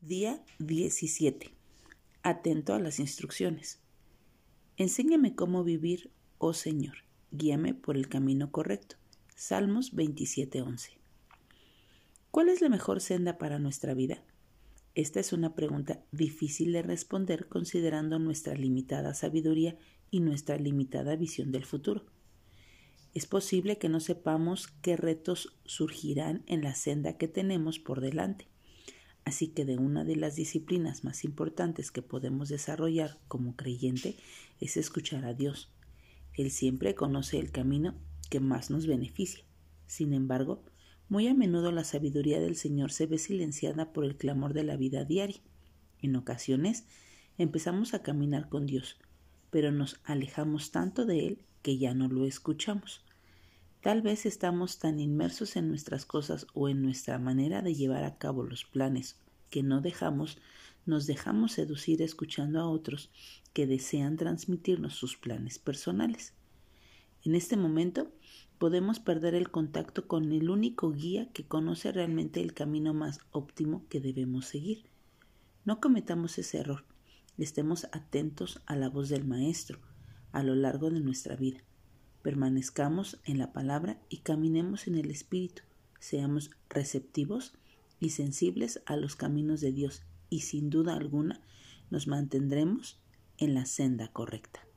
Día 17. Atento a las instrucciones. Enséñame cómo vivir, oh Señor. Guíame por el camino correcto. Salmos 27:11. ¿Cuál es la mejor senda para nuestra vida? Esta es una pregunta difícil de responder considerando nuestra limitada sabiduría y nuestra limitada visión del futuro. Es posible que no sepamos qué retos surgirán en la senda que tenemos por delante Así que de una de las disciplinas más importantes que podemos desarrollar como creyente es escuchar a Dios. Él siempre conoce el camino que más nos beneficia. Sin embargo, muy a menudo la sabiduría del Señor se ve silenciada por el clamor de la vida diaria. En ocasiones empezamos a caminar con Dios, pero nos alejamos tanto de Él que ya no lo escuchamos. Tal vez estamos tan inmersos en nuestras cosas o en nuestra manera de llevar a cabo los planes que no dejamos, nos dejamos seducir escuchando a otros que desean transmitirnos sus planes personales. En este momento podemos perder el contacto con el único guía que conoce realmente el camino más óptimo que debemos seguir. No cometamos ese error. Estemos atentos a la voz del Maestro a lo largo de nuestra vida permanezcamos en la palabra y caminemos en el Espíritu, seamos receptivos y sensibles a los caminos de Dios y sin duda alguna nos mantendremos en la senda correcta.